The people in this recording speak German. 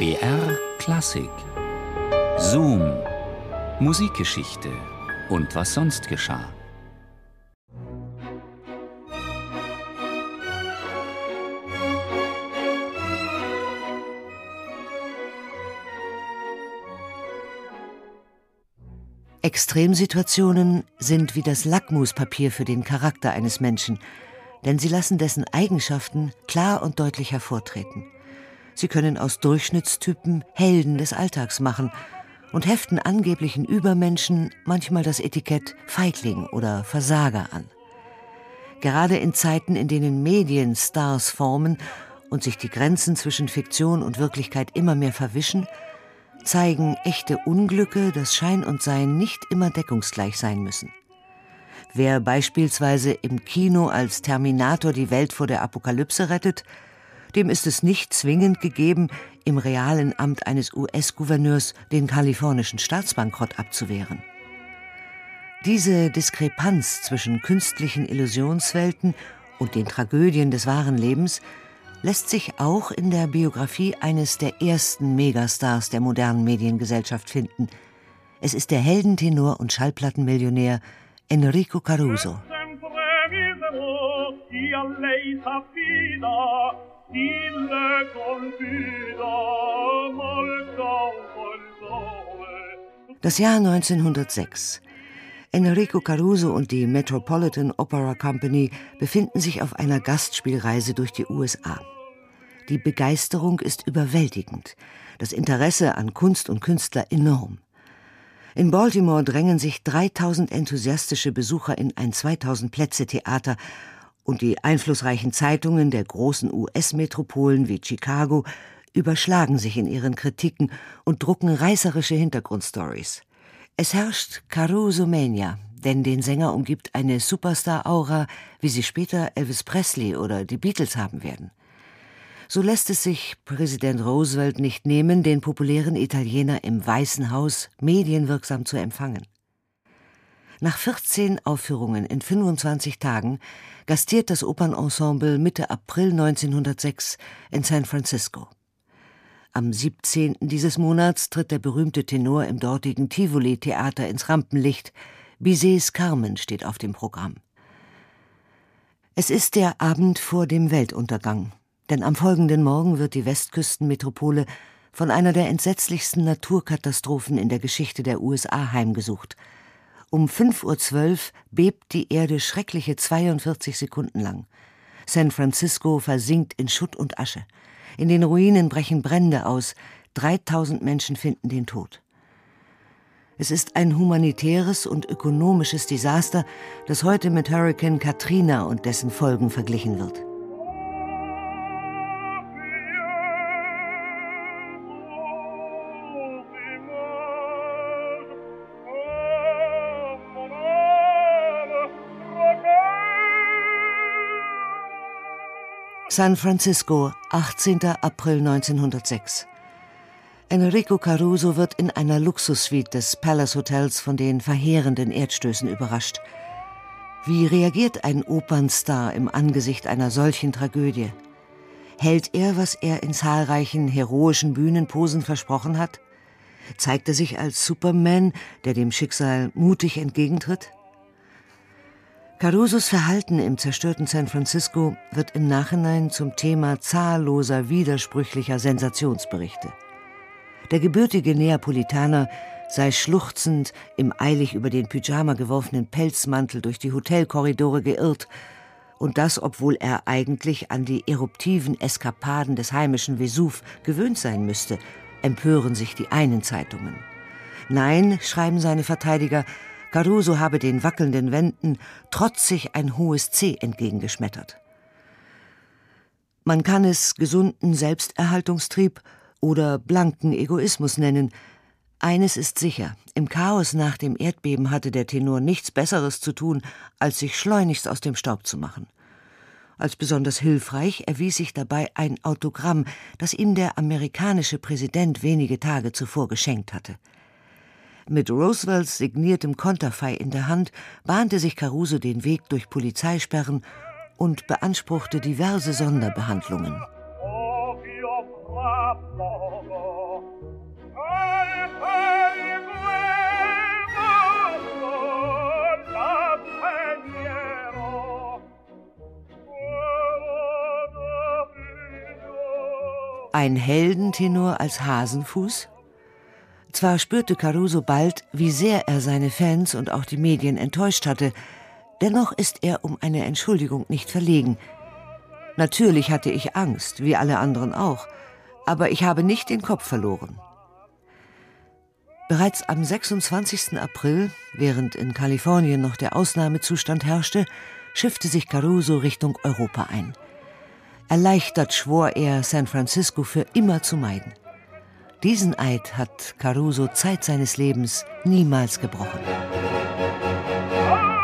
BR Klassik Zoom Musikgeschichte und was sonst geschah. Extremsituationen sind wie das Lackmuspapier für den Charakter eines Menschen, denn sie lassen dessen Eigenschaften klar und deutlich hervortreten. Sie können aus Durchschnittstypen Helden des Alltags machen und heften angeblichen Übermenschen manchmal das Etikett Feigling oder Versager an. Gerade in Zeiten, in denen Medien Stars formen und sich die Grenzen zwischen Fiktion und Wirklichkeit immer mehr verwischen, zeigen echte Unglücke, dass Schein und Sein nicht immer deckungsgleich sein müssen. Wer beispielsweise im Kino als Terminator die Welt vor der Apokalypse rettet, dem ist es nicht zwingend gegeben, im realen Amt eines US-Gouverneurs den kalifornischen Staatsbankrott abzuwehren. Diese Diskrepanz zwischen künstlichen Illusionswelten und den Tragödien des wahren Lebens lässt sich auch in der Biografie eines der ersten Megastars der modernen Mediengesellschaft finden. Es ist der Heldentenor und Schallplattenmillionär Enrico Caruso. Das Jahr 1906. Enrico Caruso und die Metropolitan Opera Company befinden sich auf einer Gastspielreise durch die USA. Die Begeisterung ist überwältigend, das Interesse an Kunst und Künstler enorm. In Baltimore drängen sich 3000 enthusiastische Besucher in ein 2000 Plätze Theater und die einflussreichen Zeitungen der großen US-Metropolen wie Chicago überschlagen sich in ihren Kritiken und drucken reißerische Hintergrundstories. Es herrscht Caruso Mania, denn den Sänger umgibt eine Superstar-Aura, wie sie später Elvis Presley oder die Beatles haben werden. So lässt es sich Präsident Roosevelt nicht nehmen, den populären Italiener im Weißen Haus medienwirksam zu empfangen. Nach 14 Aufführungen in 25 Tagen gastiert das Opernensemble Mitte April 1906 in San Francisco. Am 17. dieses Monats tritt der berühmte Tenor im dortigen Tivoli-Theater ins Rampenlicht. Bizets Carmen steht auf dem Programm. Es ist der Abend vor dem Weltuntergang, denn am folgenden Morgen wird die Westküstenmetropole von einer der entsetzlichsten Naturkatastrophen in der Geschichte der USA heimgesucht. Um 5.12 Uhr bebt die Erde schreckliche 42 Sekunden lang. San Francisco versinkt in Schutt und Asche. In den Ruinen brechen Brände aus, 3000 Menschen finden den Tod. Es ist ein humanitäres und ökonomisches Desaster, das heute mit Hurricane Katrina und dessen Folgen verglichen wird. San Francisco, 18. April 1906. Enrico Caruso wird in einer Luxussuite des Palace Hotels von den verheerenden Erdstößen überrascht. Wie reagiert ein Opernstar im Angesicht einer solchen Tragödie? Hält er, was er in zahlreichen heroischen Bühnenposen versprochen hat? Zeigt er sich als Superman, der dem Schicksal mutig entgegentritt? Carusos Verhalten im zerstörten San Francisco wird im Nachhinein zum Thema zahlloser widersprüchlicher Sensationsberichte. Der gebürtige Neapolitaner sei schluchzend im eilig über den Pyjama geworfenen Pelzmantel durch die Hotelkorridore geirrt, und das, obwohl er eigentlich an die eruptiven Eskapaden des heimischen Vesuv gewöhnt sein müsste, empören sich die einen Zeitungen. Nein, schreiben seine Verteidiger, Caruso habe den wackelnden Wänden trotzig ein hohes C entgegengeschmettert. Man kann es gesunden Selbsterhaltungstrieb oder blanken Egoismus nennen. Eines ist sicher, im Chaos nach dem Erdbeben hatte der Tenor nichts Besseres zu tun, als sich schleunigst aus dem Staub zu machen. Als besonders hilfreich erwies sich dabei ein Autogramm, das ihm der amerikanische Präsident wenige Tage zuvor geschenkt hatte. Mit Roosevelts signiertem Konterfei in der Hand bahnte sich Caruso den Weg durch Polizeisperren und beanspruchte diverse Sonderbehandlungen. Ein Heldentenor als Hasenfuß? Zwar spürte Caruso bald, wie sehr er seine Fans und auch die Medien enttäuscht hatte, dennoch ist er um eine Entschuldigung nicht verlegen. Natürlich hatte ich Angst, wie alle anderen auch, aber ich habe nicht den Kopf verloren. Bereits am 26. April, während in Kalifornien noch der Ausnahmezustand herrschte, schiffte sich Caruso Richtung Europa ein. Erleichtert schwor er, San Francisco für immer zu meiden. Diesen Eid hat Caruso Zeit seines Lebens niemals gebrochen. Ah!